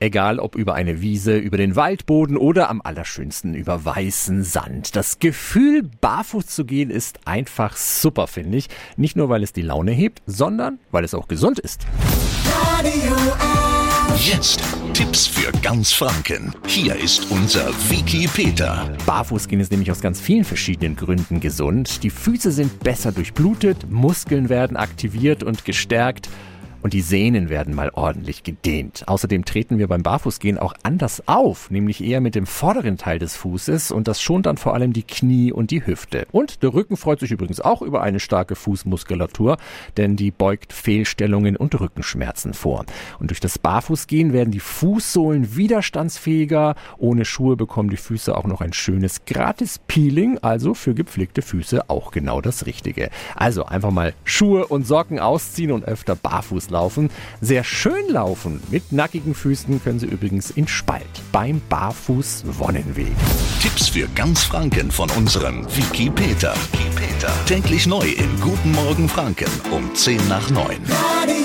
Egal ob über eine Wiese, über den Waldboden oder am allerschönsten über weißen Sand. Das Gefühl, barfuß zu gehen, ist einfach super, finde ich. Nicht nur, weil es die Laune hebt, sondern weil es auch gesund ist. Jetzt Tipps für ganz Franken. Hier ist unser Wiki Peter. Barfuß gehen ist nämlich aus ganz vielen verschiedenen Gründen gesund. Die Füße sind besser durchblutet, Muskeln werden aktiviert und gestärkt und die Sehnen werden mal ordentlich gedehnt. Außerdem treten wir beim Barfußgehen auch anders auf, nämlich eher mit dem vorderen Teil des Fußes und das schont dann vor allem die Knie und die Hüfte. Und der Rücken freut sich übrigens auch über eine starke Fußmuskulatur, denn die beugt Fehlstellungen und Rückenschmerzen vor. Und durch das Barfußgehen werden die Fußsohlen widerstandsfähiger. Ohne Schuhe bekommen die Füße auch noch ein schönes Gratis-Peeling, also für gepflegte Füße auch genau das Richtige. Also einfach mal Schuhe und Socken ausziehen und öfter barfuß laufen. Sehr schön laufen mit nackigen Füßen können Sie übrigens in Spalt beim Barfuß Wonnenweg. Tipps für ganz Franken von unserem Wiki Peter. Wiki Peter. Täglich neu in Guten Morgen Franken um 10 nach 9. Radio